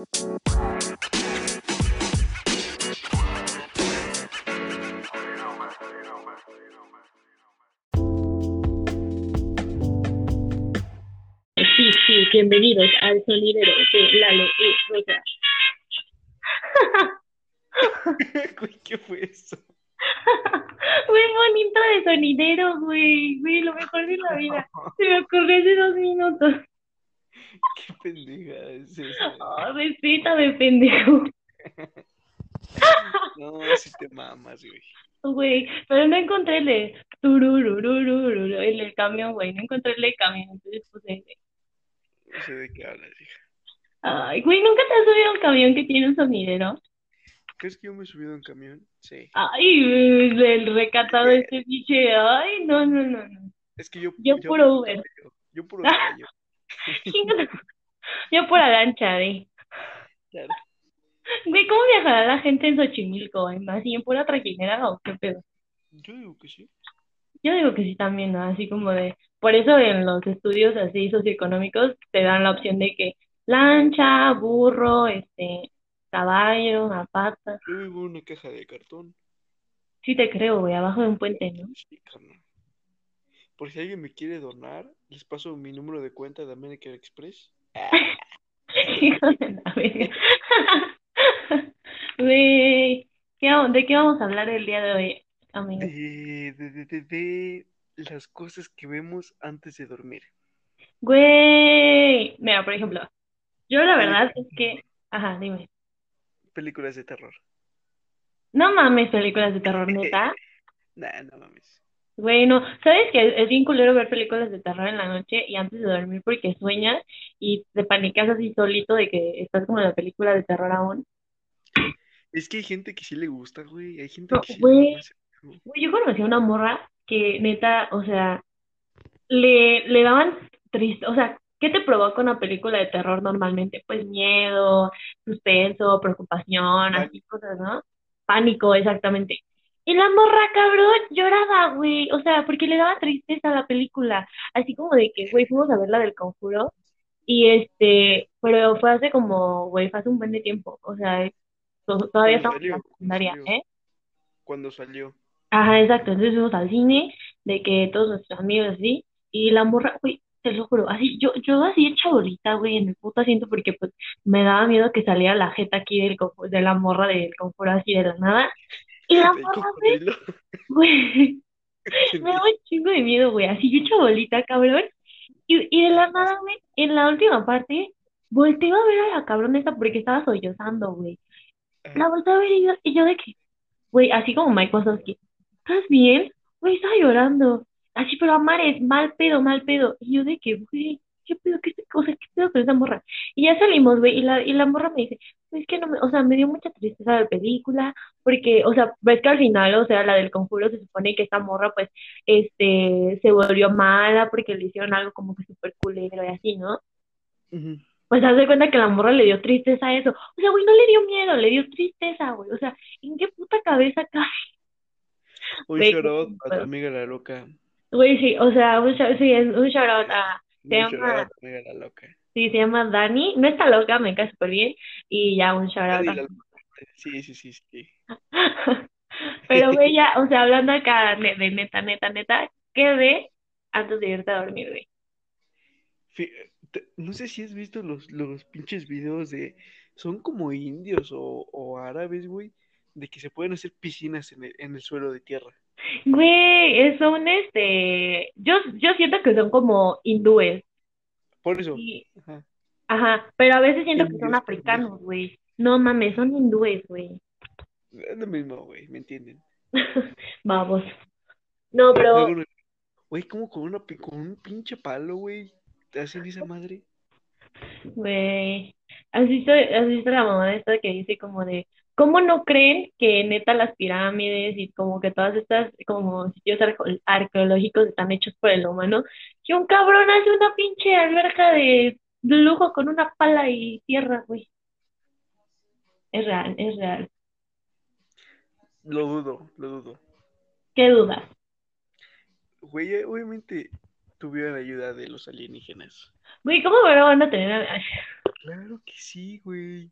Sí, sí, bienvenidos al sonidero de Lalo y Rosa. Güey, ¿qué fue eso? Muy bonito de sonidero, güey. Güey, lo mejor de la vida. Se me ocurrió hace dos minutos. ¿Qué pendeja es esa? Oh, respétame, pendejo. No, si te mamas, güey. Güey, pero no encontré el de el del camión, güey. No encontré el camión, entonces puse. No sé de qué hablas, hija. Ay, güey, ¿nunca te has subido a un camión que tiene un sonidero? ¿Crees que yo me he subido a un camión? Sí. Ay, el recatado de este biche. Ay, no, no, no, no. Es que yo. Yo puro Uber. Yo, yo puro gallo. Yo por la lancha, eh. Claro. Güey, ¿cómo viajará la gente en Xochimilco, güey? ¿Más bien pura trajinera o qué pedo? Yo digo que sí. Yo digo que sí también, ¿no? Así como de... Por eso en los estudios así socioeconómicos te dan la opción de que lancha, burro, este, caballo, a pata. Yo vivo en una caja de cartón. Sí te creo, güey, abajo de un puente, ¿no? Sí, carnal. Por si alguien me quiere donar, les paso mi número de cuenta de American Express. Hijo de la verga. Güey, ¿qué vamos- ¿de qué vamos a hablar el día de hoy, amigo? De, de, de, de, de las cosas que vemos antes de dormir. Güey, mira, por ejemplo, yo la verdad es que... Ajá, dime. Películas de terror. No mames películas de terror, neta. Nah, no mames. Güey, no, ¿sabes que es bien culero ver películas de terror en la noche y antes de dormir porque sueñas y te panicas así solito de que estás como en la película de terror aún? Es que hay gente que sí le gusta, güey. Hay gente No, que sí güey. le gusta. Güey, yo conocí a una morra que neta, o sea, le, le daban triste, o sea, ¿qué te provoca una película de terror normalmente? Pues miedo, suspenso, preocupación, así cosas, ¿no? Pánico, exactamente. Y la morra, cabrón, lloraba, güey, o sea, porque le daba tristeza a la película, así como de que, güey, fuimos a ver la del Conjuro, y este, pero fue hace como, güey, fue hace un buen de tiempo, o sea, to- todavía estamos en la secundaria, salió. ¿eh? Cuando salió. Ajá, exacto. Entonces fuimos al cine, de que todos nuestros amigos así, y la morra, güey, te lo juro, así, yo, yo así hecha bolita, güey, en el puto asiento, porque pues me daba miedo que saliera la jeta aquí del de la morra del conjuro así de la nada. Y la morra, güey, güey, me daba un chingo de miedo, güey, así yo hecha bolita, cabrón. Y, y de la nada, güey, en la última parte, volteo a ver a la cabrona esta porque estaba sollozando, güey. La volteo a ver y yo, y yo de que, güey, así como Mike Wazowski, ¿estás bien? Güey, estaba llorando. Así, pero a mares, mal pedo, mal pedo. Y yo de que, güey, ¿qué pedo? ¿Qué cosa? ¿Qué pedo con esa morra? Y ya salimos, güey, y la, y la morra me dice, es que no me, o sea, me dio mucha tristeza la película, porque, o sea, ves que al final, o sea, la del conjuro se supone que esta morra, pues, este, se volvió mala porque le hicieron algo como que súper culero y así, ¿no? Pues haz de cuenta que la morra le dio tristeza a eso. O sea, güey, no le dio miedo, le dio tristeza, güey. O sea, ¿en qué puta cabeza cae? Un Güey, a tu pedo. amiga la loca. Güey, sí, o sea, un, shout- sí, un shout out a, Se llama- la loca. sí, se llama Dani. No está loca, me cae súper bien. Y ya un shout out. Sí, sí, sí, sí. Pero, güey, ya, o sea, hablando acá de, de neta, neta, neta, ¿qué ve antes de irte a dormir, güey? No sé si has visto los, los pinches videos de... Son como indios o, o árabes, güey, de que se pueden hacer piscinas en el, en el suelo de tierra. Güey, son este. Yo, yo siento que son como hindúes. Por eso. Y, Ajá. ajá, pero a veces siento que son Indios, africanos, güey. No mames, son hindúes, güey. Es lo mismo, güey, ¿me entienden? Vamos. No, pero, Güey, como con, una, con un pinche palo, güey, te hacen esa madre. güey, ¿has visto, has visto la mamá esta que dice como de, ¿cómo no creen que neta las pirámides y como que todas estas como sitios arqueológicos están hechos por el humano? Que un cabrón hace una pinche alberca de lujo con una pala y tierra, güey. Es real, es real. Lo dudo, lo dudo. ¿Qué dudas? Güey, eh, obviamente tuvieron ayuda de los alienígenas. Güey, ¿cómo me van a tener? Claro que sí, güey.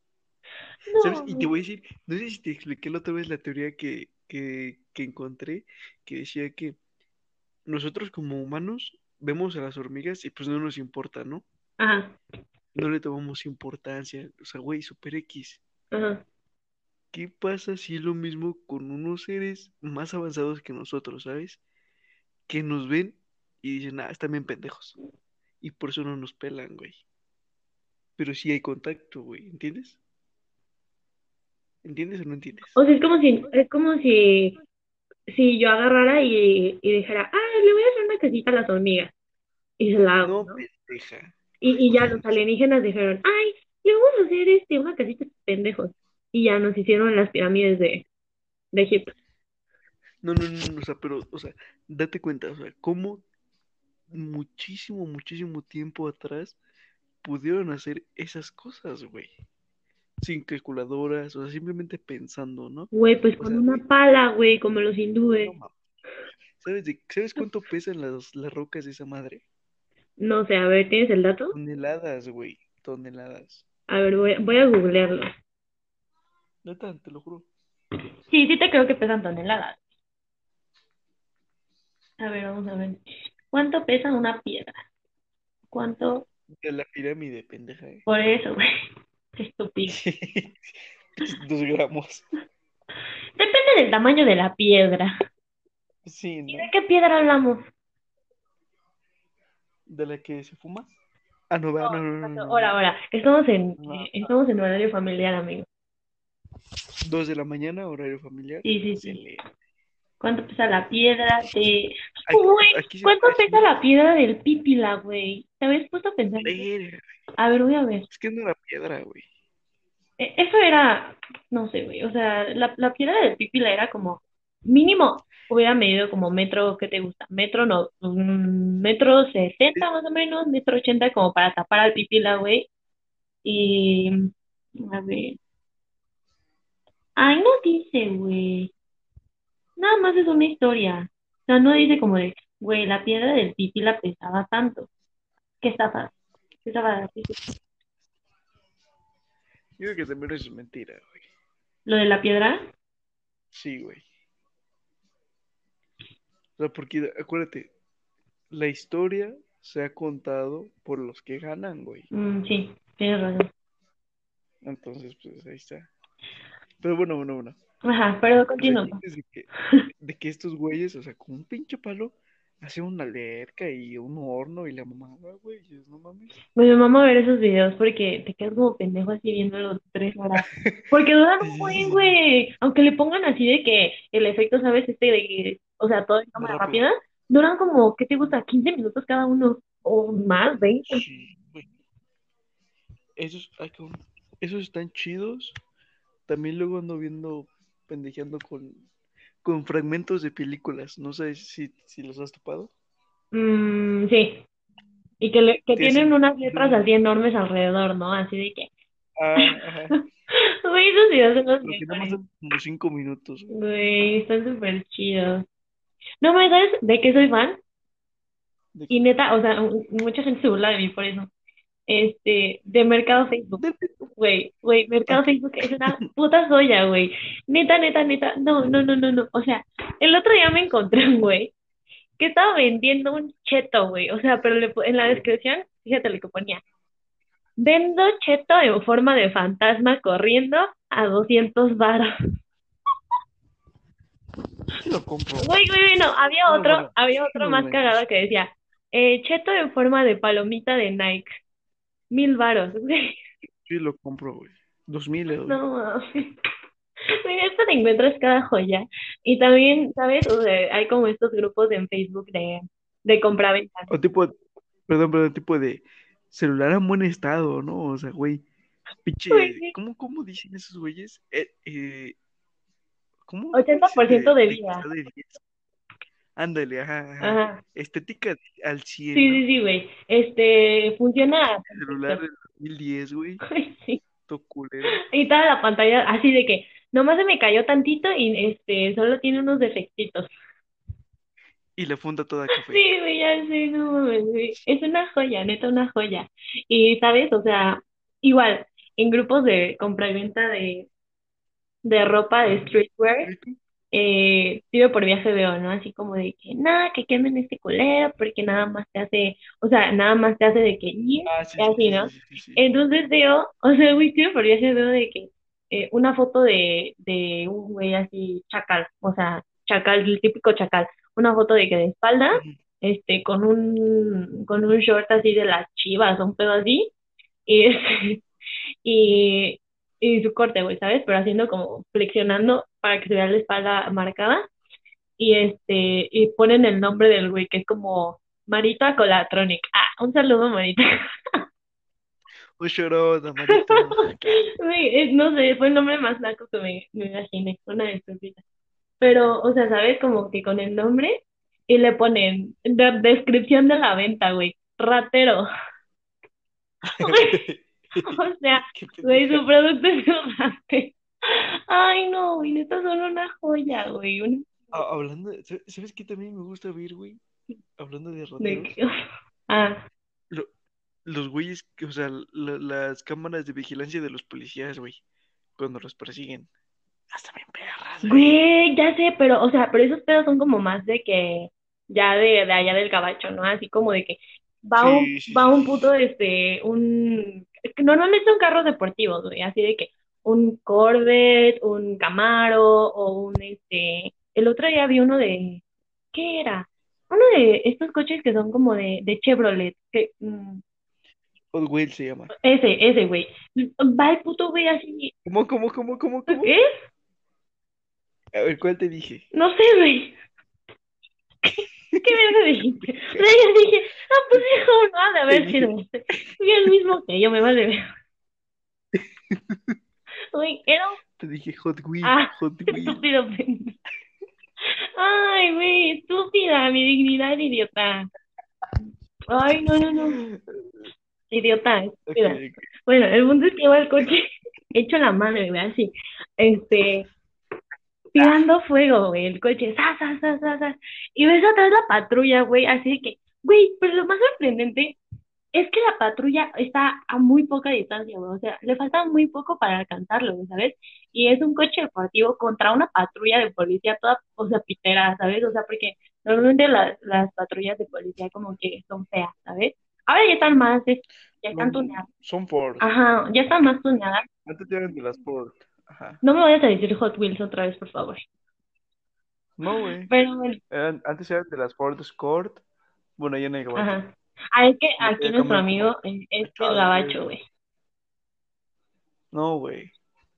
No, ¿Sabes? Y te voy a decir, no sé si te expliqué la otra vez la teoría que, que, que encontré, que decía que nosotros como humanos vemos a las hormigas y pues no nos importa, ¿no? Ajá, No le tomamos importancia. O sea, güey, super X. ajá. ¿Qué pasa si es lo mismo con unos seres más avanzados que nosotros, ¿sabes? Que nos ven y dicen, ah, están bien pendejos. Y por eso no nos pelan, güey. Pero sí hay contacto, güey, ¿entiendes? ¿Entiendes o no entiendes? O sea, es como si, es como si, si yo agarrara y, y dijera, ah, le voy a hacer una casita a las hormigas. Y se la hago, No, ¿no? pendeja. Y, y ya los alienígenas dijeron, ay, le vamos a hacer este, una casita estos pendejos. Y ya nos hicieron las pirámides de, de Egipto. No, no, no, no, o sea, pero, o sea, date cuenta, o sea, cómo muchísimo, muchísimo tiempo atrás pudieron hacer esas cosas, güey. Sin calculadoras, o sea, simplemente pensando, ¿no? Güey, pues O con sea, una pala, güey, como los hindúes. no. ¿Sabes, de- ¿sabes cuánto pesan las, las rocas de esa madre? No sé, a ver, ¿tienes el dato? Toneladas, güey, toneladas. A ver, voy, voy a googlearlo. Neta, te lo juro. Sí, sí te creo que pesan toneladas. A ver, vamos a ver. ¿Cuánto pesa una piedra? ¿Cuánto? De la pirámide, pendeja, eh. Por eso, güey. Qué estúpido. Dos gramos. Depende del tamaño de la piedra. Sí, ¿Y de qué piedra hablamos? ¿De la que se fuma? Ah, no, no, no, no. Ahora, ahora. Estamos en, estamos en horario familiar, amigo. Dos de la mañana, horario familiar. Sí, sí, sí. ¿Cuánto pesa la piedra de... Güey, aquí ¿cuánto pesa la piedra del pípila, güey? ¿Te habías puesto a pensar? Verga, A ver, voy a ver. Es que no era piedra, güey. Eh, Eso era, no sé, güey, o sea, la, la piedra del pípila era como, mínimo, hubiera medido como metro, ¿qué te gusta? Metro, no, un metro sesenta más o menos, metro ochenta como para tapar al pípila, güey. Y, a ver. Ay, no dice, güey. Nada más es una historia. Sea, no dice como de, güey, la piedra del pípila pesaba tanto. ¿Qué estaba? ¿Qué estaba? Yo creo que también es mentira, güey. ¿Lo de la piedra? Sí, güey. O sea, porque acuérdate, la historia se ha contado por los que ganan, güey. Mm, sí, tienes razón. Entonces, pues ahí está. Pero bueno, bueno, bueno. Ajá, pero continúa. de que, de que estos güeyes, o sea, con un pinche palo, hacen una alberca y un horno y la mamada, güey. y es, No mames. Pues me mama ver esos videos porque te quedas como pendejo así viéndolos tres horas. Porque duran un buen, güey. Aunque le pongan así de que el efecto, ¿sabes? Este de que, o sea, todo en cámara Rápido. rápida, duran como, ¿qué te gusta? 15 minutos cada uno. O más, 20. Sí, güey. Esos, ay, esos están chidos. También luego ando viendo, pendejeando con, con fragmentos de películas. No sé si, si los has topado. Mm, sí. Y que, le- que tienen unas letras así enormes alrededor, ¿no? Así de que, Ah, güey, esos videos son los mejores. como cinco minutos. güey. Están súper chidos. No me sabes de qué soy fan. Y neta, o sea, mucha gente se burla de mí por eso. Este, de Mercado Facebook. Güey, güey, Mercado Facebook es una puta joya, güey. Neta, neta, neta. No, no, no, no, no. O sea, el otro día me encontré un güey que estaba vendiendo un cheto, güey. O sea, pero le en la descripción, fíjate lo que ponía. Vendo cheto en forma de fantasma corriendo a 200 varos. Lo compro. Güey, güey, güey, no, había otro, bueno, había otro más bueno. cagado que decía, eh, cheto en forma de palomita de Nike, mil varos, güey, Sí lo compro, güey. Dos mil, eh, güey. no mames. Güey, esto te encuentras cada joya. Y también, ¿sabes? O sea, hay como estos grupos en Facebook de, de compraventa. O tipo, perdón, perdón, tipo de celular en buen estado, ¿no? O sea, güey, pinche, sí. ¿cómo, cómo dicen esos güeyes? Eh, eh, ¿cómo? 80% de de vida. de 10. Ándale, ajá, ajá. Ajá. Estética al 100, Sí, sí, sí, güey. Este, funciona. Celular del 2010, güey, Ay, sí. culero. Y toda la pantalla así de que nomás se me cayó tantito y este, solo tiene unos defectitos. Y la funda toda café. Sí, güey, ya sé, no mames, güey. Es una joya, neta, una joya. Y, ¿sabes? O sea, igual, en grupos de compra y venta de, de ropa de streetwear, eh, tiro por viaje veo, ¿no? Así como de que nada, que quemen este culero, porque nada más te hace, o sea, nada más te hace de que, "Yeah", Ah, sí, y sí, así, sí, ¿no? sí. Entonces veo, o sea, güey, tiro por viaje veo de que eh, una foto de, de un güey así chacal, o sea, chacal, el típico chacal, una foto de que de espalda, este, con un, con un short así de las chivas, un pedo así, y este, y, y su corte, güey, ¿sabes? Pero haciendo como flexionando para que se vea la espalda marcada y este, y ponen el nombre del güey, que es como Marita Colatronic. Ah, un saludo, Marita. Un. Güey, es- no sé, fue el nombre más naco que me, me imaginé, una estúpida. Pero, o sea, ¿sabes? Como que con el nombre y le ponen de- descripción de la venta, güey, ratero. O sea, güey, su producto es ratero. Ay, no, güey, estas son una joya, güey. Una... Hablando, de- ¿sabes qué también me gusta ver, güey? Hablando de rateros. Ah, lo- los güeyes, o sea, la- las cámaras de vigilancia de los policías, güey, cuando los persiguen. Hasta bien perras, güey. Güey, ya sé, pero, o sea, pero esos pedos son como más de que, ya de, de allá del gabacho, ¿no? Así como de que va un, Sí, va sí, un puto, este, un, normalmente son carros deportivos, güey, así de que un Corvette, un Camaro, o un, este, el otro día vi uno de, ¿qué era? Uno de estos coches que son como de, de Chevrolet, que, mm, se llama. ese, ese, güey, va el puto güey así, ¿Cómo, cómo, cómo, cómo, cómo? ¿qué? A ver, ¿cuál te dije? No sé, güey. ¿Qué verga dijiste? O sea, yo dije, ah, pues hijo, no ha de haber sido este. Fui el mismo que yo, me vale ver. Güey, era. Te dije Hot Wheels, Ah, Hot Wheels. estúpido. Ay, güey, estúpida, mi dignidad, idiota. Ay, no, no, no. Idiota, estúpida. Bueno, el punto es que iba el coche hecho la madre, güey, así. Este, tirando fuego, güey, el coche, ¡zas, zas, zas, zas! Y ves atrás la patrulla, güey, así de que, güey, pero lo más sorprendente es que la patrulla está a muy poca distancia, güey, o sea, le falta muy poco para alcanzarlo, güey, ¿sabes? Y es un coche deportivo contra una patrulla de policía toda, o sea, pitera, ¿sabes? O sea, porque normalmente la- las patrullas de policía como que son feas, ¿sabes? Ahora ya están más, es- ya están No, tuneadas. son Ford. Ajás, ya están más tuneadas. Antes eran de las Ford. Ajá. No me vayas a decir Hot Wheels otra vez, por favor. No, güey. Pero antes eran de las Ford Escort. Bueno, ya en el gabacho. ajá. Ah, es que aquí nuestro amigo como es, Charger. gabacho, güey. No, güey.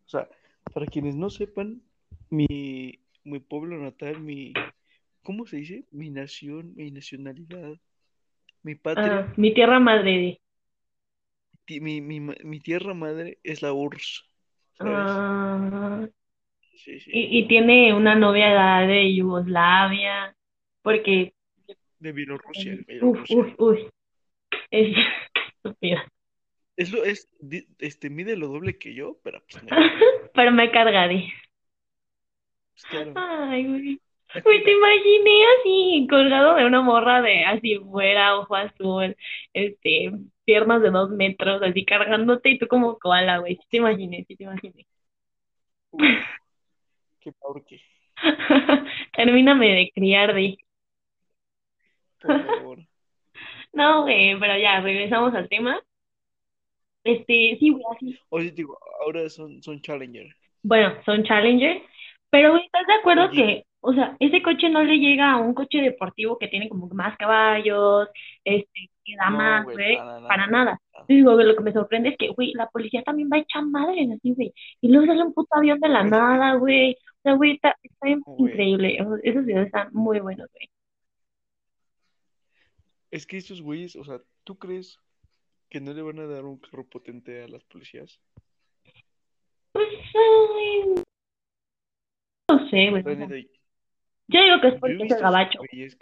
O sea, para quienes no sepan, mi, mi pueblo natal, mi, ¿cómo se dice? Mi nación, mi nacionalidad, mi patria, Ah, mi tierra madre mi, mi, mi tierra madre es la URSS. Ah, Sí, sí. y, y tiene una novia de Yugoslavia, porque... De Bielorrusia, Uf, Bielorrusia. uf, uf. Es estúpida. Es lo, es, este, mide lo doble que yo, pero pues, no, Pero me cargaré. pues claro. Ay, güey. Güey, te imaginé así, colgado de una morra de así fuera, ojo azul, este, piernas de dos metros, así cargándote y tú como koala, güey. Sí te imaginé, sí te imaginé. Uf, qué Termíname de criar, de. por favor. No, güey, pero ya, regresamos al tema. Este, sí, güey, así. Oye, digo, ahora son, son Challenger. Bueno, son Challenger, pero güey, ¿estás de acuerdo Oye. que, o sea, ese coche no le llega a un coche deportivo que tiene como más caballos, este, que da No, más, güey, para nada, nada. digo, lo que me sorprende es que, güey, la policía también va hecha madre, así, güey, y luego sale un puto avión de la nada, güey. O sea, güey, está, está increíble. O sea, esos videos están muy buenos, güey. Es que estos güeyes, o sea, ¿tú crees que no le van a dar un carro potente a las policías? Pues, ay, no sé, güey. o La sea, neta, yo digo que es porque es el gabacho. güeyes.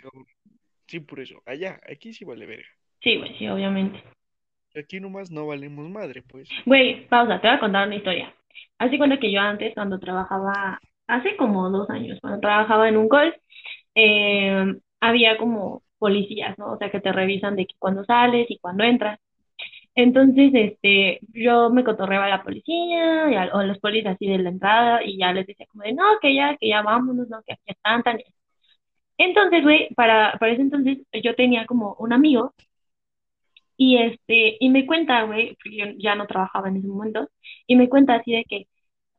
Sí, por eso. Allá, aquí sí vale verga. Sí, güey, sí, obviamente. Aquí nomás no valemos madre, pues. Güey, pausa, te voy a contar una historia. Así cuando que yo antes, cuando trabajaba, hace como dos años, cuando trabajaba en un call, eh, había como policías, ¿no? O sea, que te revisan de que cuando sales y cuando entras. Entonces, este, yo me cotorreaba a la policía y a- o a los policías así de la entrada y ya les decía como de, no, que ya, que ya vámonos, no, que aquí están, tan. Entonces, güey, para, para ese entonces yo tenía como un amigo y este, y me cuenta, güey, porque yo ya no trabajaba en ese momento, y me cuenta así de que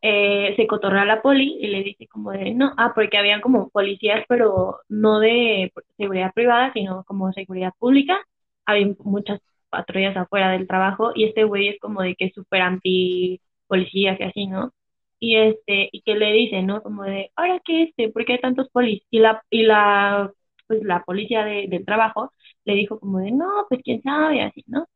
eh, se cotorrea a la poli y le dice como de, no, ah, porque habían como policías, pero no de seguridad privada, sino como seguridad pública. Había muchas patrullas afuera del trabajo y este güey es como de que es súper anti policías así, ¿no? Y este, y que le dice, ¿no? Como de, ahora qué este, ¿por qué hay tantos polis? Y la, y la, pues la policía de- del trabajo le dijo como de, no, pues quién sabe, así, ¿no?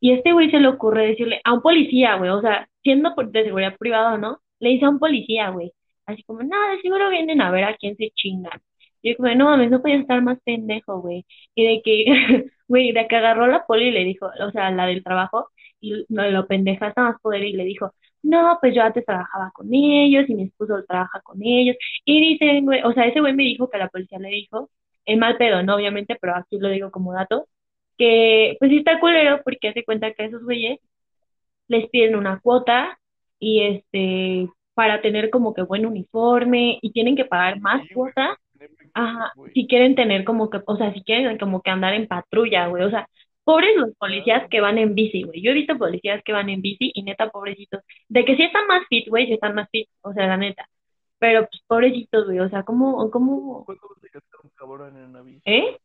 Y este güey se le ocurre decirle a un policía, güey, o sea, siendo de seguridad privada o no, le dice a un policía, güey, así como, nada, de seguro vienen a ver a quién se chingan. Y yo como, no mames, no podías estar más pendejo, güey. Y de que, güey, de que agarró la poli y le dijo, o sea, la del trabajo, y lo, lo pendeja hasta más poder y le dijo, no, pues yo antes trabajaba con ellos y mi esposo trabaja con ellos. Y dice, güey, o sea, ese güey me dijo que la policía le dijo, en mal pedo, no, obviamente, pero aquí lo digo como dato que pues sí está culero porque hace cuenta que a esos güeyes les piden una cuota y este para tener como que buen uniforme y tienen que pagar más cuota, ajá, si quieren tener como que, o sea, si quieren como que andar en patrulla, güey, o sea, pobres los policías que van en bici, güey. Yo he visto policías que van en bici y neta, pobrecitos, de que sí están más fit, güey, sí están más fit, o sea, la neta. Pero pues pobrecitos, güey, o sea, ¿cómo, cómo, ¿Cuándo vas a cazar un cabrón en una bici? eh?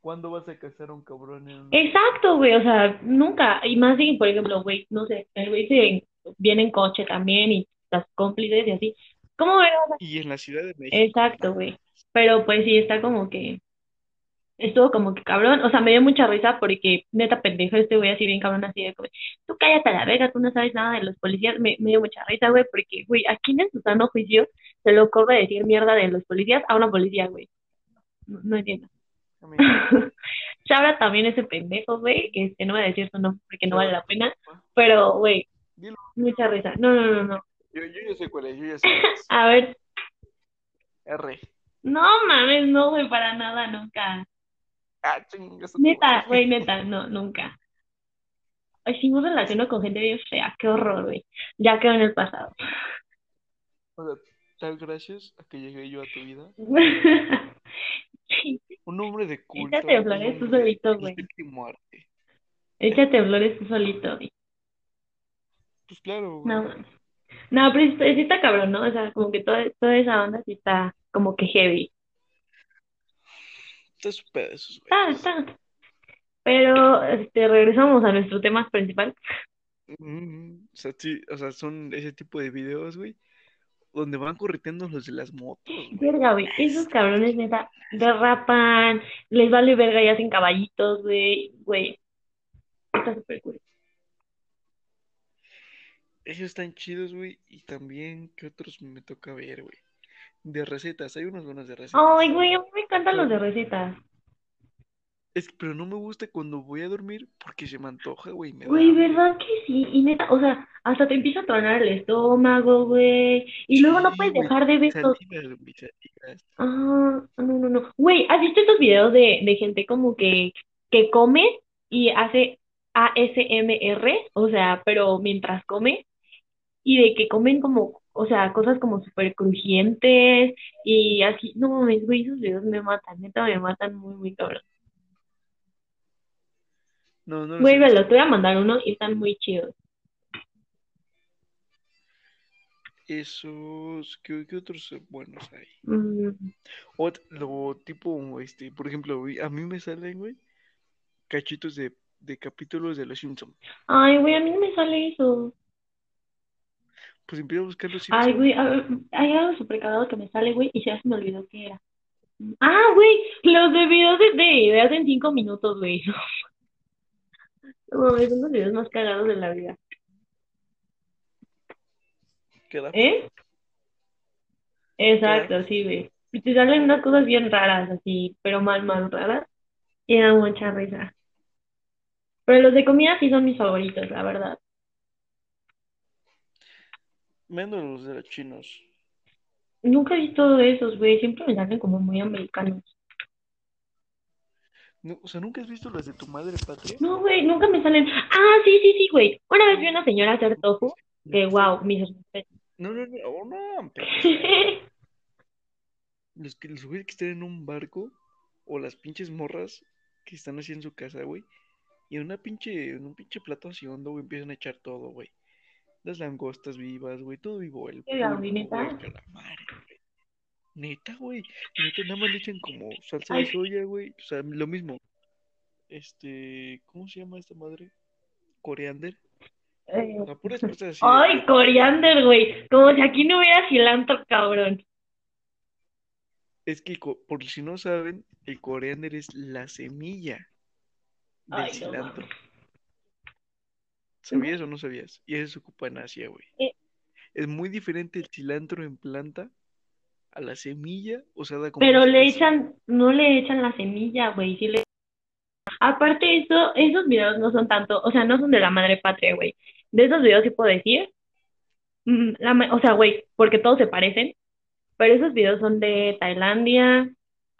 ¿Cuándo vas a cazar un cabrón en una bici? Exacto, güey, o sea, nunca, y más si, por ejemplo, güey, no sé, el güey se viene en coche también y las cómplices y así. ¿Cómo sea, Y en la Ciudad de México. exacto, güey. Pero pues sí, está como que, estuvo como que cabrón, o sea, me dio mucha risa porque neta pendejo este güey así bien cabrón, así de como, tú cállate a la verga, tú no sabes nada de los policías, me, me dio mucha risa, güey, porque, güey, ¿a quién en su sano juicio se le ocurre decir mierda de los policías a una policía, güey? No, no entiendo. Chabra también ese pendejo, güey, que este, no voy a decir su nombre porque no vale la pena, pero, güey, mucha risa. No, no, no, no. Yo, yo ya sé cuál es, yo ya sé cuál es. A ver, R. no mames, no, güey, para nada, nunca. Ah, tu Neta, güey, neta, no, nunca. Ay, sí me relaciono con gente bien fea, qué horror, güey. Ya quedó en el pasado. O sea, tal gracias a que llegué yo a tu vida. Un hombre de culto. Échate flores tú solito, güey. Échate flores tú solito, güey. Pues claro, güey. No. No, pero sí, sí está cabrón, ¿no? O sea, como que toda, toda esa onda sí está como que heavy. Está súper esos, Está, güey. está. Pero, este, regresamos a nuestro tema principal. Mm, o sea, sí, o sea, son ese tipo de videos, güey, donde van correteando los de las motos, güey. Verga, güey, esos cabrones neta derrapan, les vale verga y hacen caballitos, güey, güey. Está súper cool. Esos están chidos, güey, y también, ¿qué otros me toca ver, güey? De recetas, hay unos buenos de recetas. Ay, güey, a mí me encantan los de recetas. Es que, pero no me gusta cuando voy a dormir porque se me antoja, güey, me Güey. ¿verdad que sí? Y neta, o sea, hasta te empieza a tronar el estómago, güey. Y luego no puedes güey, dejar de ver salidas. Ah, no, no, no. Güey, ¿has visto estos videos de, de gente como que, que come y hace ASMR? O sea, pero mientras come. Y de que comen como, o sea, cosas como súper crujientes y así. No mames, güey, esos videos me matan, neta me matan muy, muy cabrón. No, no Güey, los voy a mandar uno y están muy chidos. Esos, ¿qué, qué otros buenos hay? Mm, lo tipo, este, por ejemplo, a mí me salen, güey, cachitos de, de capítulos de Los Simpsons. Ay, güey, a mí no me sale eso. Pues empiezo a buscar Los Ay, güey, hay algo súper cagado que me sale, güey, y ya se me olvidó qué era. Ah, güey, los de videos de, de ideas en cinco minutos, güey. No mames, son los videos más cagados de la vida. ¿Qué da? ¿Eh? Exacto, sí, güey. Y te salen unas cosas bien raras, así, pero mal, mal raras. Y da mucha risa. Pero los de comida sí son mis favoritos, la verdad. Menos los de los chinos. Nunca he visto de esos, güey. Siempre me salen como muy americanos. No, o sea, ¿nunca has visto las de tu madre patria? No, güey, nunca me salen. Ah, sí, sí, sí, güey. Una vez vi a una señora hacer tofu, que wow, mis respetos. No, no, no, oh, no, pero los que los güeyes que están en un barco o las pinches morras que están así en su casa, güey, y en una pinche, en un pinche plato así hondo, güey, empiezan a echar todo, güey. Las langostas vivas, güey, todo vivo, el ¿Qué la pulpo, neta? güey, el calamar, güey. Neta, güey. Neta, nada más le echan como salsa de soya, güey. O sea, lo mismo. Este, ¿cómo se llama esta madre? Coriander. Eh, O sea, puras cosas así. de- Ay, coriander, güey. Como si aquí no hubiera cilantro, cabrón. Es que, por si no saben, el coriander es la semilla del Ay, cilantro. ¿Sabías o no sabías? Y eso se ocupa en Asia, güey. Eh. Es muy diferente el cilantro en planta a la semilla usada como Pero le echan, no le echan la semilla, güey. Sí le... Aparte, eso, esos videos no son tanto, o sea, no son de la madre patria, güey. De esos videos sí puedo decir, mm, la o sea, güey, porque todos se parecen, pero esos videos son de Tailandia,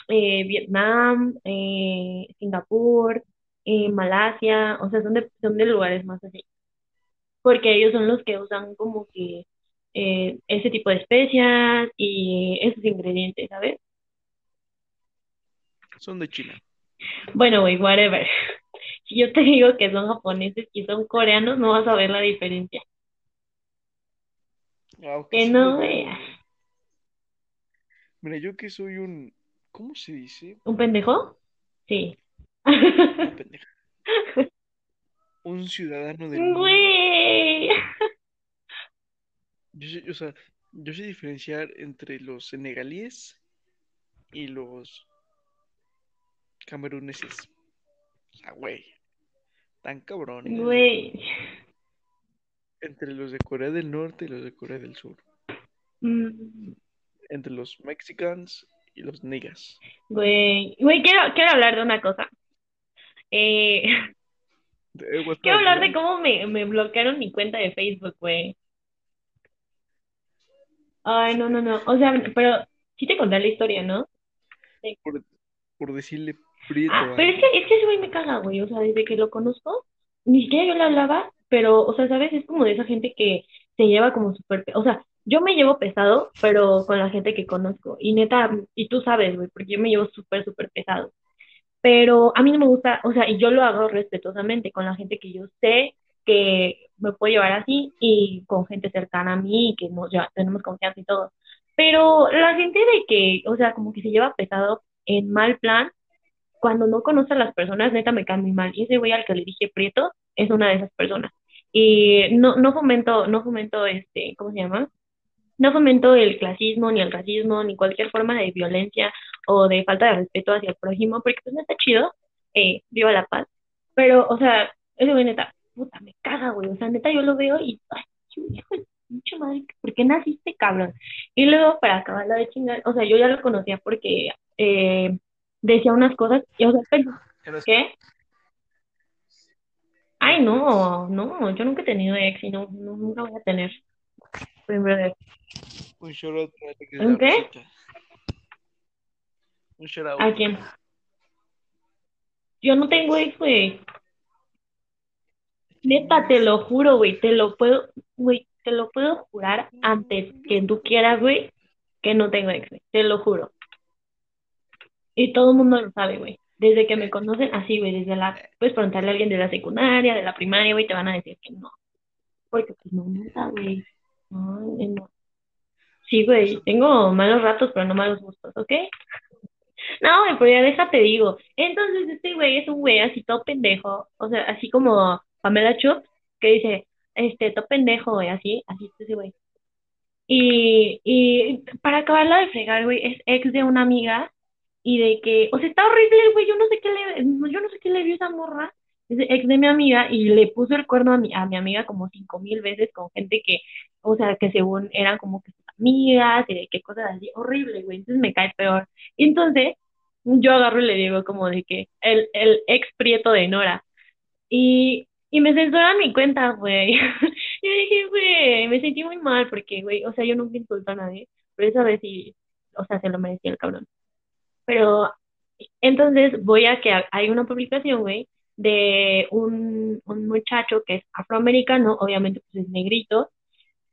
eh, Vietnam, eh, Singapur, eh, Malasia, o sea, son de, son de lugares más así. Porque ellos son los que usan como que eh, ese tipo de especias y esos ingredientes, ¿sabes? Son de China. Bueno, güey, whatever. Si yo te digo que son japoneses y son coreanos, no vas a ver la diferencia. Que no veas. Mira, yo que soy un, ¿cómo se dice? ¿Un pendejo? Sí. Un pendejo. Un ciudadano del mundo. Güey. Yo sé, o sea, yo sé diferenciar entre los senegalíes y los cameruneses. O sea, güey, tan cabrones. Güey. Entre los de Corea del Norte y los de Corea del Sur. Mm, Entre los mexicans y los niggas. Güey. Güey, quiero, quiero hablar de una cosa. Eh, quiero hablar de cómo me, me bloquearon mi cuenta de Facebook, güey. Ay, no, no, no. O sea, pero sí te conté la historia, ¿no? Por, por decirle prieto Ah, pero es que, es que ese güey me caga, güey. O sea, desde que lo conozco, ni siquiera yo le hablaba, pero, o sea, ¿sabes? Es como de esa gente que se lleva como súper... pe- O sea, yo me llevo pesado, pero con la gente que conozco. Y neta, y tú sabes, güey, porque yo me llevo súper, súper pesado. Pero a mí no me gusta, o sea, y yo lo hago respetuosamente con la gente que yo sé que me puedo llevar así y con gente cercana a mí que lleva- tenemos confianza y todo. Pero la gente de que, o sea, como que se lleva pesado en mal plan cuando no conoce a las personas, neta me cae muy mal. Y ese güey al que le dije Prieto es una de esas personas. Y no, no fomento, no fomento este, ¿cómo se llama? No fomento el clasismo, ni el racismo, ni cualquier forma de violencia o de falta de respeto hacia el prójimo, porque pues no está chido, eh, viva la paz. Pero, o sea, ese güey neta, puta, me caga, güey. O sea, neta yo lo veo y, ay, hijo de mucha madre, ¿por qué naciste, cabrón? Y luego, para acabarla de chingar, o sea, yo ya lo conocía porque eh, decía unas cosas, y, o sea, pero- ¿qué? Ay, no, no, yo nunca he tenido ex y no, no, nunca voy a tener. Primero Un shout out para Alex de ¿Un qué? Rosita. Un shout out. ¿A quién? Yo no tengo ex, güey. Neta, te lo juro, güey, te lo puedo, güey, te lo puedo jurar antes que tú quieras, güey, que no tengo ex, güey, te lo juro. Y todo el mundo lo sabe, güey. Desde que me conocen, así, güey, desde la, puedes preguntarle a alguien de la secundaria, de la primaria, güey, te van a decir que no. Porque, pues, no, neta, güey. Sí, güey, tengo malos ratos, pero no malos gustos, ¿ok? No, güey, pero ya déjate digo. Entonces, este güey es un güey así todo pendejo, o sea, así como Pamela Chup, que dice, este, todo pendejo, güey, así, así es ese güey. Y, y para acabarla de fregar, güey, es ex de una amiga y de que, o sea, está horrible, güey, yo no sé qué le, yo no sé qué le vio esa morra, ex de mi amiga y le puso el cuerno a mi, a mi amiga como cinco mil veces con gente que, o sea, que según eran como que sus amigas y de qué cosas así, horrible, güey, entonces me cae peor. Entonces, yo agarro y le digo como de que el, el ex prieto de Nora. Y, y me censuran mi cuenta, güey. Y dije, güey, me sentí muy mal porque, güey, o sea, yo nunca insulto a nadie, pero esa vez sí, o sea, se lo merecía el cabrón. Pero Entonces voy a que hay una publicación, güey, de un, un muchacho que es afroamericano, obviamente pues es negrito,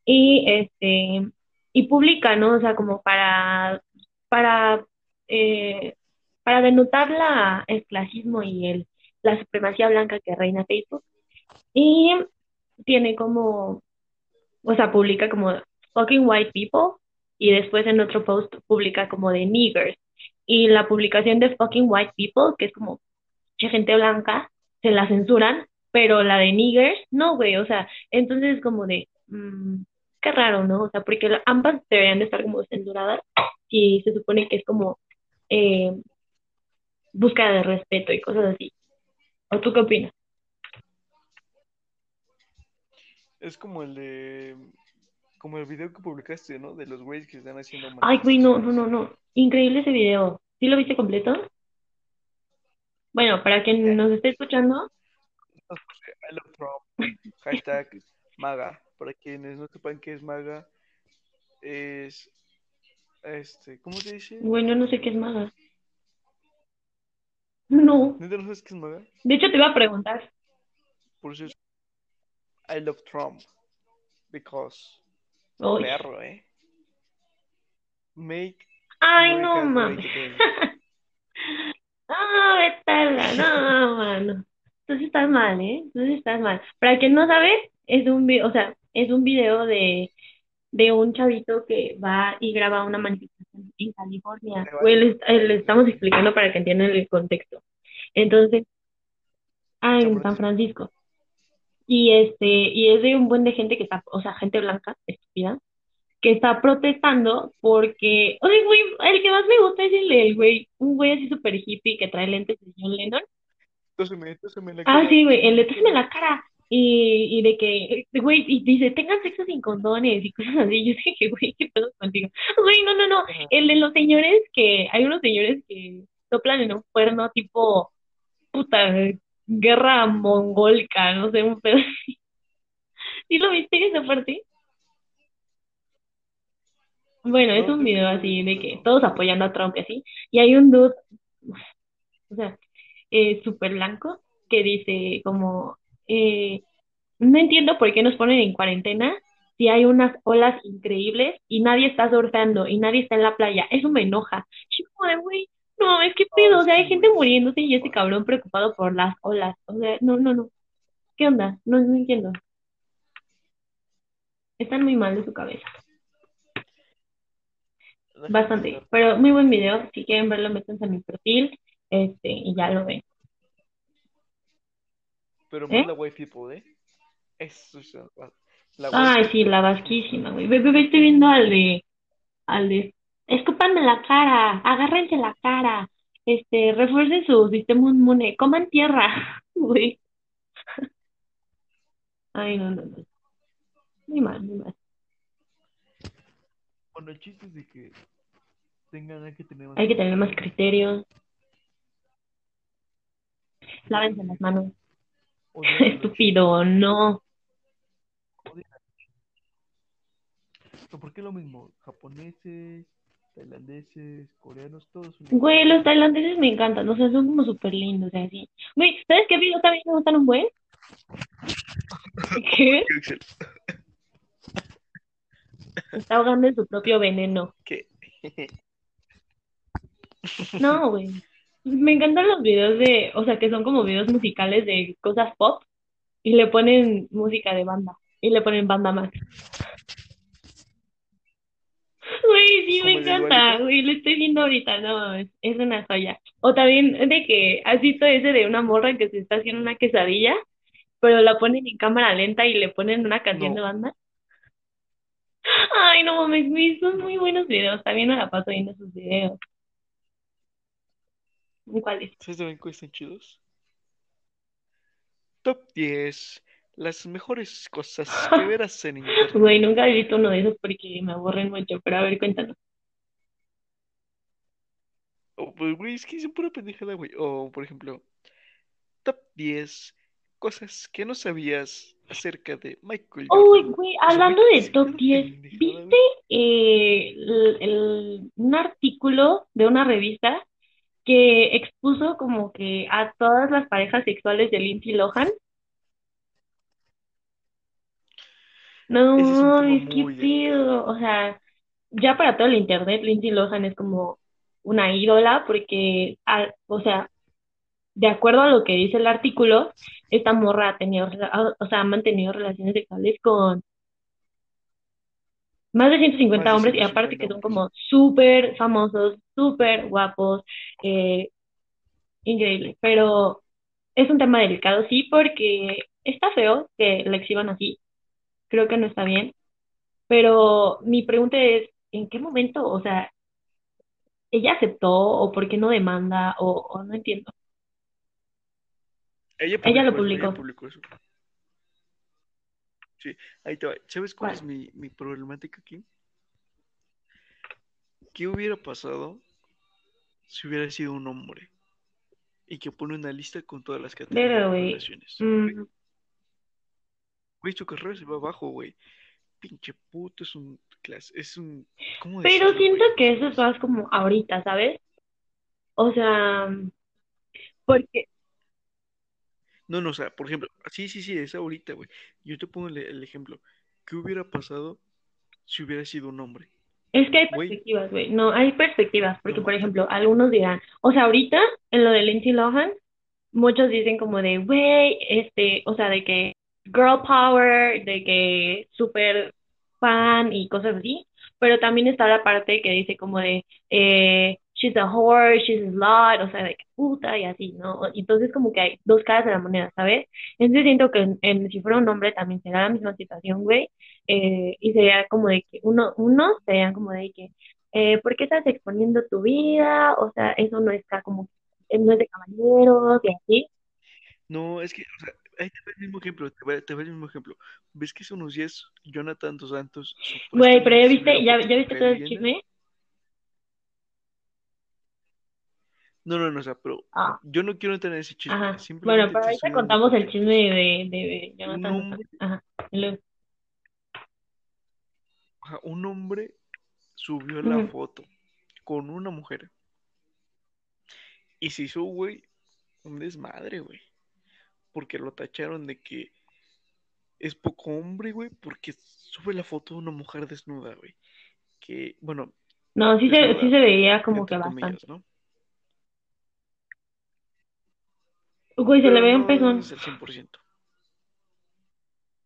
y este, y publica, ¿no? O sea, como para, para, eh, para denotar la, el clasismo y el, la supremacía blanca que reina Facebook. Y tiene como, o sea, publica como fucking white people y después en otro post publica como de niggers. Y la publicación de fucking white people, que es como gente blanca, se la censuran, pero la de niggers, no, güey, o sea, entonces como de, mmm, qué raro, ¿no? O sea, porque ambas deberían de estar como censuradas y se supone que es como eh, búsqueda de respeto y cosas así. ¿O tú qué opinas? Es como el de. Como el video que publicaste, ¿no? De los güeyes que están haciendo. Ay, güey, no, no, no, no. Increíble ese video. ¿Sí lo viste completo? Bueno, para quien nos esté escuchando. I love Trump. Hashtag MAGA. Para quienes no sepan qué es MAGA, es. Este, ¿cómo te dice? Bueno, no sé qué es MAGA. No. ¿No sabes qué es MAGA? De hecho, te iba a preguntar. Por eso es I love Trump. Because. Uy. Perro, ¿eh? Make. Ay, no mames. Ah, vete a la- no, mano. Entonces estás mal, ¿eh? Entonces estás mal. Para quien no sabe, es un video, o sea, es un video de, de un chavito que va y graba una manifestación en California. Le Güey, eh, les estamos explicando para que entiendan el contexto. Entonces, ah, en San San Francisco. Y este, y es de un buen de gente que está, o sea, gente blanca, estúpida, que está protestando porque, oye, güey, el que más me gusta es el del güey, un güey así súper hippie que trae lentes de John Lennon. Tóseme, tóseme la Ah, cara. sí, güey, el de "Táseme la cara. Y, y de que, güey, y dice, tengan sexo sin condones y cosas así. Yo dije, güey, ¿qué pedo contigo? Güey, no, no, no. El de los señores que, hay unos señores que soplan en un cuerno tipo, puta, guerra mongolca, no sé, un pedo así. ¿Sí lo viste esa parte? Bueno, es un que video así de que todos apoyando a Trump y así. Y hay un dude, o sea, eh, súper blanco, que dice como, eh, no entiendo por qué nos ponen en cuarentena si hay unas olas increíbles y nadie está surfeando y nadie está en la playa. Eso me enoja. Yo como de, güey, no mames, qué pedo. O sea, hay gente muriéndose y este cabrón preocupado por las olas. O sea, no, no, no. ¿Qué onda? No, no entiendo. Están muy mal de su cabeza. Bastante. Pero muy buen video. Si quieren verlo, métanse en mi perfil. Este, y ya lo ven. Pero ¿Eh? la white people, ¿eh? Eso es la, Ay, people. sí, la vasquísima, güey. Ve, ve, ve, estoy viendo al de, al de, escúpanme la cara, agárrense la cara, este, refuercen su sistema inmune, coman tierra, güey. Ay, no, no, no. Muy mal, muy mal. Bueno, el chiste es de que tengan hay que tener más Hay que tener más criterio. Lávense las manos. Los Estúpido, no. ¿Por qué lo mismo? Japoneses, tailandeses, coreanos, todos son Güey, los tailandeses me encantan, o sea, son como súper lindos, así. Güey, ¿sabes qué videos también me gustan un buen? ¿Qué? Está ahogando en su propio veneno. ¿Qué? No, güey. Me encantan los videos de, o sea, que son como videos musicales de cosas pop y le ponen música de banda y le ponen banda más. Güey, sí, ¿Como me encanta, güey, lo estoy viendo ahorita, no, es, es una joya. O también de que has visto ese de una morra que se está haciendo una quesadilla, pero la ponen en cámara lenta y le ponen una canción No. de banda. Ay, no mames, son muy buenos videos, también me la paso viendo sus videos. ¿Cuáles? ¿Sabes también cuáles están chidos? Top 10. Las mejores cosas que verás en internet. Güey, nunca he visto uno de esos porque me aburren mucho, pero a ver, cuéntanos. O, pues, güey, es que es pura pendejada, güey. O, por ejemplo, top 10 cosas que no sabías acerca de Michael Uy, Jordan. güey, O sea, hablando güey, de top pura 10, pendejada, ¿viste güey. eh, el- el- un artículo de una revista que expuso como que a todas las parejas sexuales de Lindsay Lohan. No, es es que muy pido, o sea, ya para todo el internet, Lindsay Lohan es como una ídola porque, a- o sea, de acuerdo a lo que dice el artículo, esta morra ha tenido, o sea, ha mantenido relaciones sexuales con más de ciento Más cincuenta de hombres y aparte que son como súper famosos, súper guapos, eh, increíble. Pero es un tema delicado, sí, porque está feo que la exhiban así, creo que no está bien, pero mi pregunta es, ¿en qué momento? O sea, ¿ella aceptó o por qué no demanda o, o no entiendo? Ella Ella lo publicó eso, ella publicó. publicó eso. Sí, ahí te va. ¿Sabes cuál es mi, mi problemática aquí? ¿Qué hubiera pasado si hubiera sido un hombre? Y que pone una lista con todas las Pero, güey, relaciones. mm, Güey, su carrera se va abajo, güey. Pinche puto, es un clase, es un, ¿cómo pero decirlo, siento güey? que eso es más como ahorita, ¿sabes? O sea, porque, No, no, o sea, por ejemplo, sí, sí, sí, es ahorita, güey. Yo te pongo el, el ejemplo. ¿Qué hubiera pasado si hubiera sido un hombre? Es que hay perspectivas, güey. No, hay perspectivas, no porque, por ejemplo, algunos dirán, o sea, ahorita, en lo de Lindsay Lohan, muchos dicen como de, güey, este, o sea, de que girl power, de que súper fan y cosas así, pero también está la parte que dice como de, eh, she's a whore, she's a slut, o sea, de que puta y así, ¿no? Entonces como que hay dos caras de la moneda, ¿sabes? Entonces siento que en, en- si fuera un hombre también sería la misma situación, güey, eh, y sería como de que uno, uno serían como de que, eh, ¿por qué estás exponiendo tu vida? O sea, eso no está como, eh, no es de caballeros y así. No, es que, o sea, ahí te va el mismo ejemplo, te va el mismo ejemplo. ¿Ves que hace unos días Jonathan Dos Santos Güey, pero ya viste, ya, ya viste todo el chisme. No, no, no, o sea, pero Ah, yo no quiero entrar en ese chisme, ajá. Bueno, pero ahorita contamos el chisme de, de, de Jonathan. Ajá. Luego- un hombre subió la foto con una mujer y se hizo, güey, un desmadre, güey, porque lo tacharon de que es poco hombre, güey, porque sube la foto de una mujer desnuda, güey, que, bueno, No, sí se, sí se veía como que entre bastante. comillas, ¿no? Güey, se le veía un no pezón. es el 100%.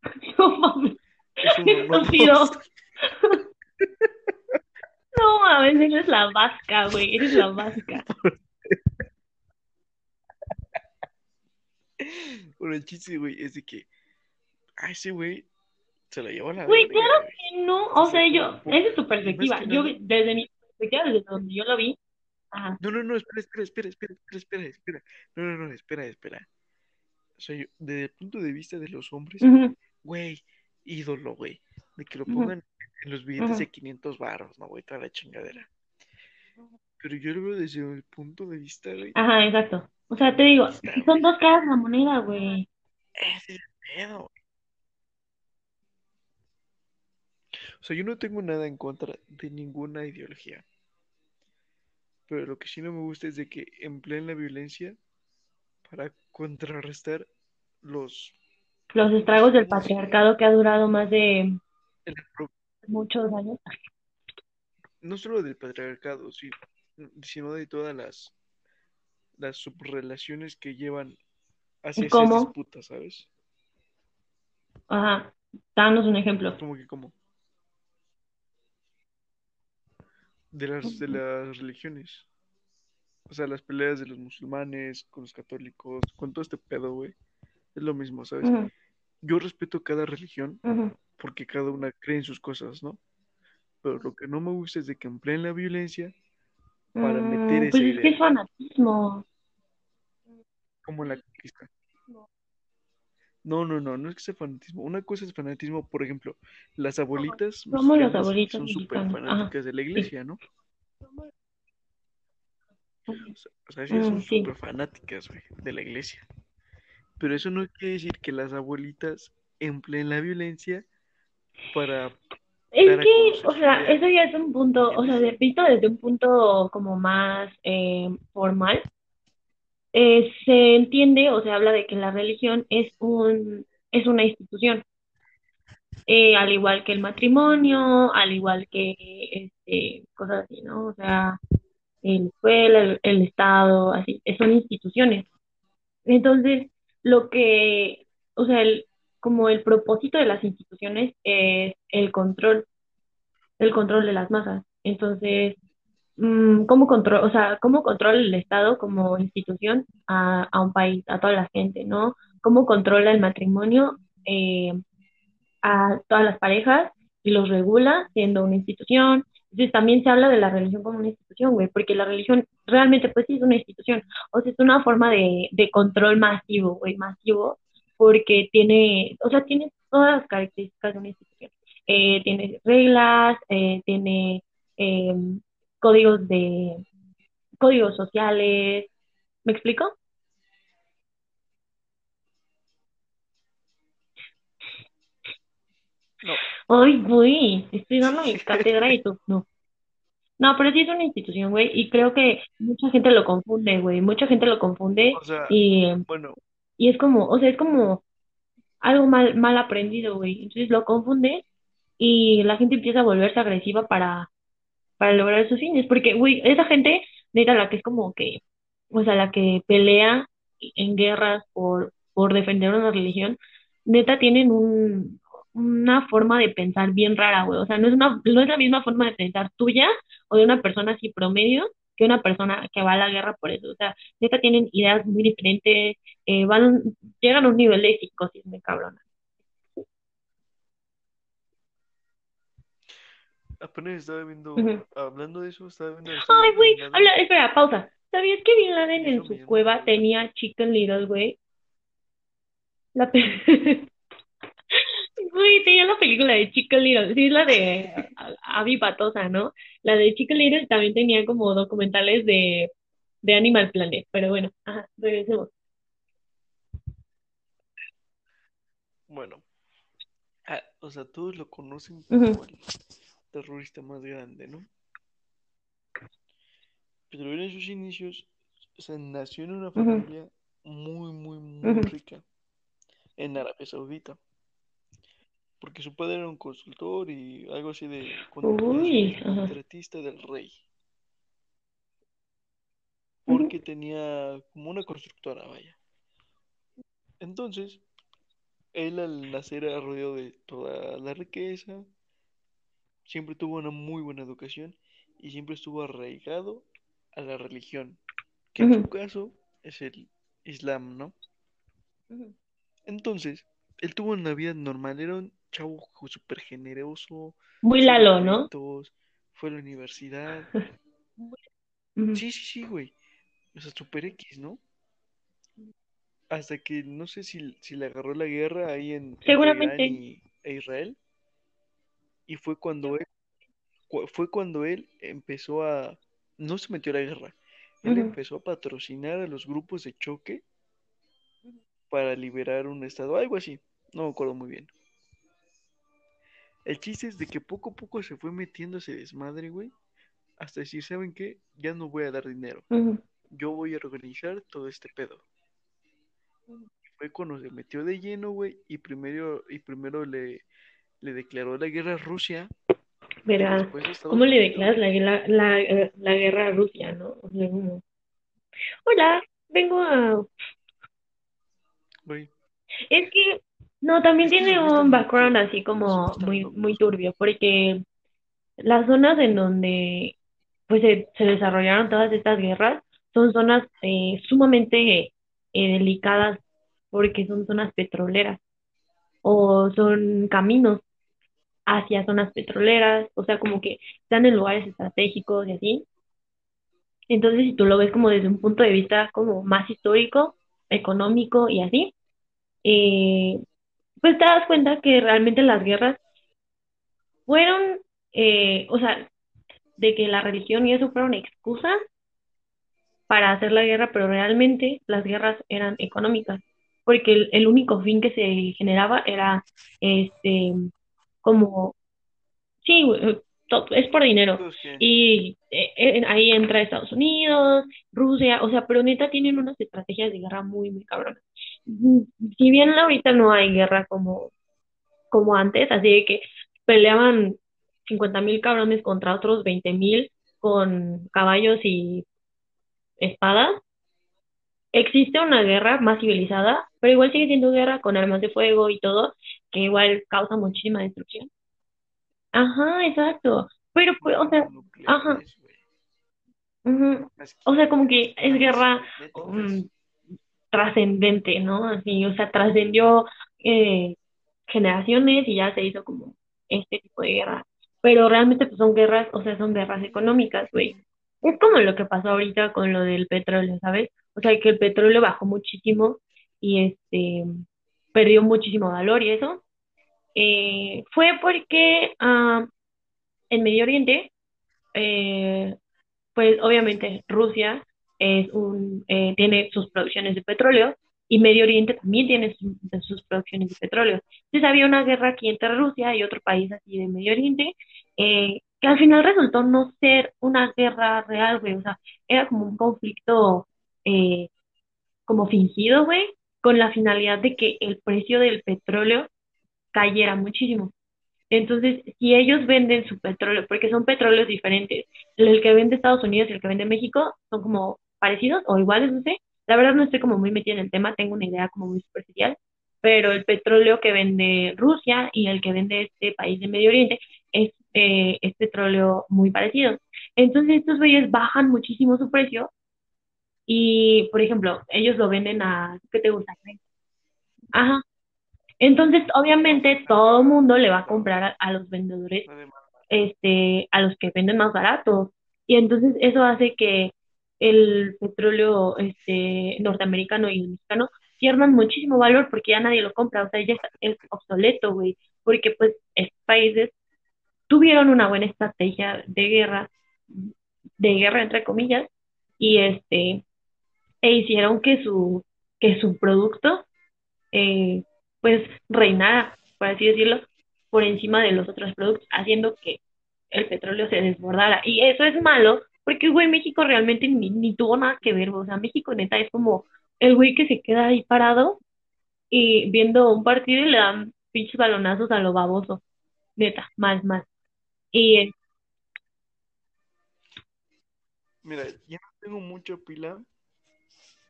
No mames, no dos. No mames, eres la vasca, güey. Eres la vasca. Bueno, el chiste, güey, es de que a ese güey se la llevó a la Güey, claro que no. O sea, yo, esa es tu perspectiva. Yo, desde mi perspectiva, desde donde yo lo vi, ajá. no, no, no, espera, espera, espera, espera, espera, espera, espera. No, no, no, espera, espera. O sea, yo, desde el punto de vista de los hombres, güey, ídolo, güey, de que lo pongan en los billetes de 500 baros, no, güey, toda la chingadera. Pero yo lo veo desde el punto de vista, güey, Ajá, exacto. O sea, te digo, son dos caras de la moneda, güey. Ese es el pedo, güey. O sea, yo no tengo nada en contra de ninguna ideología. Pero lo que sí no me gusta es de que empleen la violencia para contrarrestar los, Los estragos del ¿cómo patriarcado que ha durado más de muchos años. no solo del patriarcado, sí- sino de todas las, las subrelaciones que llevan hacia ¿Y esas cómo? disputas, ¿sabes? Ajá. Danos un ejemplo. Como que como de las de las religiones. O sea, las peleas de los musulmanes con los católicos, con todo este pedo, güey. Es lo mismo, ¿sabes? Yo respeto cada religión porque cada una cree en sus cosas, ¿no? Pero lo que no me gusta es de que empleen la violencia para meter Mm, esa pues es que es fanatismo. como en la conquista. No, no, no, no es que sea fanatismo. Una cosa es fanatismo, por ejemplo, las abuelitas son súper. Ajá, fanáticas de la sí. iglesia, ¿no? O sea, ellas Mm, son sí. súper fanáticas, güey, de la iglesia. Pero eso no quiere decir que las abuelitas empleen la violencia para Es que, o sea, eso ya es un punto, o sea, visto desde un punto como más eh, formal, eh, se entiende o se habla de que la religión es un, es una institución, eh, al igual que el matrimonio, al igual que este, cosas así, ¿no? O sea, la escuela, el, el Estado, así, son instituciones. Entonces, lo que, o sea, el, como el propósito de las instituciones es el control, el control de las masas. Entonces, ¿cómo control, o sea, cómo controla el Estado como institución a, a un país, a toda la gente, ¿no? ¿Cómo controla el matrimonio eh, a todas las parejas y los regula siendo una institución? Entonces también se habla de la religión como una institución, güey, porque la religión realmente pues sí es una institución, o sea, es una forma de, de control masivo, güey, masivo, porque tiene, o sea, tiene todas las características de una institución. Eh, tiene reglas, eh, tiene eh, códigos de códigos sociales. ¿Me explico? No. Ay, güey, estoy dando mi cátedra y tú no. No, pero sí es una institución, güey, y creo que mucha gente lo confunde, güey, mucha gente lo confunde O sea, y, bueno, y es como, o sea, es como algo mal, mal aprendido, güey. Entonces lo confunde y la gente empieza a volverse agresiva para, para lograr sus fines, porque, güey, esa gente, neta, la que es como que, o sea, la que pelea en guerras por, por defender una religión, neta, tienen un, una forma de pensar bien rara, güey, o sea, no es una, no es la misma forma de pensar tuya o de una persona así promedio que una persona que va a la guerra por eso, o sea, neta, tienen ideas muy diferentes, eh, van, llegan a un nivel de psicosis muy cabrona. Apenas estaba viendo, hablando de eso, estaba viendo historia Ay, güey, habla, espera, pausa. ¿Sabías que Bin Laden en su cueva tenía Chicken Little, güey? La pe- Güey, tenía la película de Chicken Little, sí, es la de Abby Patosa, ¿no? La de Chicken Little también tenía como documentales de, de Animal Planet, pero bueno, ajá, regresemos. Bueno, ah, o sea, todos lo conocen como el terrorista más grande, ¿no? Pero en sus inicios, o sea, nació en una familia muy, muy, muy rica en Arabia Saudita, porque su padre era un consultor y algo así de, Uy, contratista del rey, porque tenía como una constructora, vaya. Entonces, él al nacer era rodeado de toda la riqueza, siempre tuvo una muy buena educación y siempre estuvo arraigado a la religión, que en su ujú, caso es el Islam, ¿no? Entonces, él tuvo una vida normal, era un chavo súper generoso, Muy Lalo, ¿no? fue a la universidad. Sí, sí, sí, güey. O sea, super X, ¿no? Hasta que no sé si, si le agarró la guerra ahí en, Irán y, e Israel. Y fue cuando él, cu- fue cuando él empezó a, no se metió a la guerra, él Ujú, empezó a patrocinar a los grupos de choque para liberar un estado, algo así, no me acuerdo muy bien. El chiste es de que poco a poco se fue metiendo ese desmadre, güey, hasta decir, ¿saben qué? Ya no voy a dar dinero, yo voy a organizar todo este pedo. Fue cuando se metió de lleno, güey, y primero, y primero le, le declaró la guerra a Rusia. Verá, ¿cómo le declaras la, la, la, la guerra a Rusia, ¿no? O sea, como, hola, vengo a Güey, Es que, no, también es tiene un background así como muy, muy turbio, porque las zonas en donde pues se, se desarrollaron todas estas guerras son zonas eh, sumamente eh, delicadas porque son zonas petroleras o son caminos hacia zonas petroleras, o sea, como que están en lugares estratégicos y así. Entonces, si tú lo ves como desde un punto de vista como más histórico, económico y así, eh, pues te das cuenta que realmente las guerras fueron, eh, o sea, de que la religión y eso fueron excusas para hacer la guerra, pero realmente las guerras eran económicas, porque el, el único fin que se generaba era, este, como, Sí, to- es por dinero. Quieren. Y eh, eh, ahí entra Estados Unidos, Rusia, o sea, pero neta tienen unas estrategias de guerra muy, muy cabronas. Mm, Si bien ahorita no hay guerra como, como antes, así de que peleaban cincuenta mil cabrones contra otros veinte mil con caballos y espadas, existe una guerra más civilizada, pero igual sigue siendo guerra con armas de fuego y todo, que igual causa muchísima destrucción. Ajá, exacto. Pero, pues, o sea, ajá, O sea, como que es guerra mm, trascendente, ¿no? Así, o sea, trascendió eh, generaciones y ya se hizo como este tipo de guerra. Pero realmente pues son guerras, o sea, son guerras económicas, güey. Es como lo que pasó ahorita con lo del petróleo, ¿sabes? O sea, que el petróleo bajó muchísimo y este perdió muchísimo valor y eso. Eh, fue porque ah, en Medio Oriente eh, pues obviamente Rusia es un, eh, tiene sus producciones de petróleo y Medio Oriente también tiene sus producciones de petróleo. Entonces había una guerra aquí entre Rusia y otro país así de Medio Oriente, eh, que al final resultó no ser una guerra real, güey. O sea, era como un conflicto eh, como fingido, güey, con la finalidad de que el precio del petróleo cayera muchísimo. Entonces, si ellos venden su petróleo, porque son petróleos diferentes, el que vende Estados Unidos y el que vende México son como parecidos o iguales, no sé. La verdad no estoy como muy metida en el tema, tengo una idea como muy superficial, pero el petróleo que vende Rusia y el que vende este país de Medio Oriente es, eh, es petróleo muy parecido. Entonces, estos güeyes bajan muchísimo su precio y, por ejemplo, ellos lo venden a, ¿qué te gusta? Ajá. Entonces, obviamente, todo el mundo le va a comprar a, a los vendedores, este, a los que venden más barato. Y entonces eso hace que el petróleo, este, norteamericano y el mexicano pierdan muchísimo valor porque ya nadie lo compra. O sea, ya es obsoleto, güey. Porque, pues, estos países tuvieron una buena estrategia de guerra, de guerra entre comillas, y este, e hicieron que su, que su producto eh, pues reinara, por así decirlo, por encima de los otros productos, haciendo que el petróleo se desbordara. Y eso es malo, porque, güey, México realmente ni, ni tuvo nada que ver, o sea, México neta es como el güey que se queda ahí parado y viendo un partido y le dan pinches balonazos a lo baboso, neta, mal, mal. Y, Mira, ya no tengo mucha pila,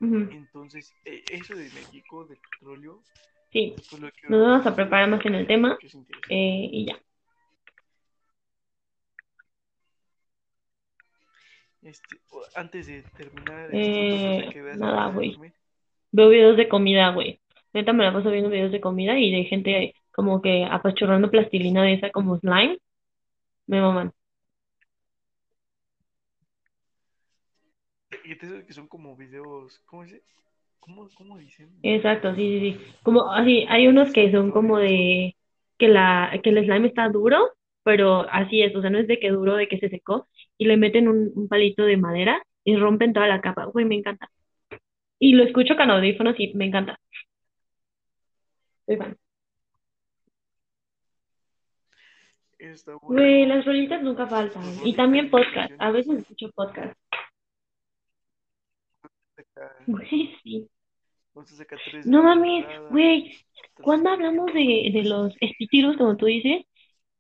entonces eh, eso de México, del petróleo, sí, pues lo nos vamos a preparar más en el tema eh, y ya. Este, antes de terminar, Eh, ¿qué veas nada, güey. Veo videos de comida, güey. Neta me la paso viendo videos de comida y de gente como que apachurrando plastilina de esa como slime. Me maman. Que son como videos, ¿cómo dice? ¿Cómo, cómo dicen? Exacto, sí, sí, sí. Como así, hay unos que son como de que la, que el slime está duro, pero así es, o sea, no es de que duro, de que se secó, y le meten un, un palito de madera y rompen toda la capa. Güey, me encanta. Y lo escucho con audífonos y me encanta. Soy fan. Güey, las rolitas nunca faltan. Y también podcast. A veces escucho podcast. Güey, sí. No mames, güey. Cuando hablamos de, de los espíritus, como tú dices,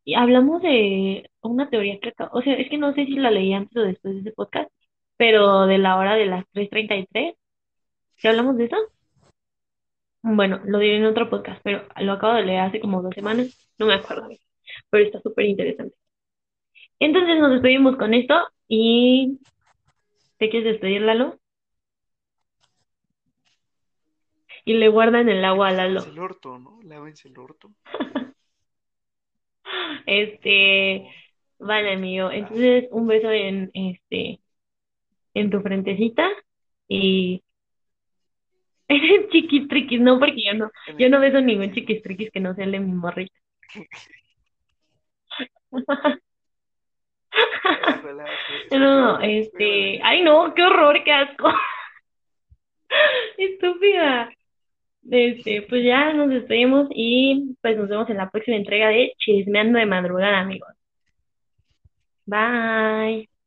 y hablamos de una teoría que, acá- o sea, es que no sé si la leí antes o después de ese podcast, pero de la hora de las tres treinta y tres ¿sí hablamos de eso? Bueno, lo diré en otro podcast, pero lo acabo de leer hace como dos semanas, no me acuerdo, pero está súper interesante. Entonces nos despedimos con esto y ¿te quieres despedir, Lalo? Y le guardan el agua a Lalo. Lávense el orto, ¿no? Lávense el orto. Este, vale, amigo. Entonces, un beso en este, en tu frentecita y en chiquistriquis, no, porque yo no, yo no beso ningún chiquistriquis que no sea el de mi morrita. No, este, ay no, qué horror, qué asco. Estúpida. Este, pues ya nos despedimos y pues nos vemos en la próxima entrega de Chismeando de Madrugada, amigos. Bye.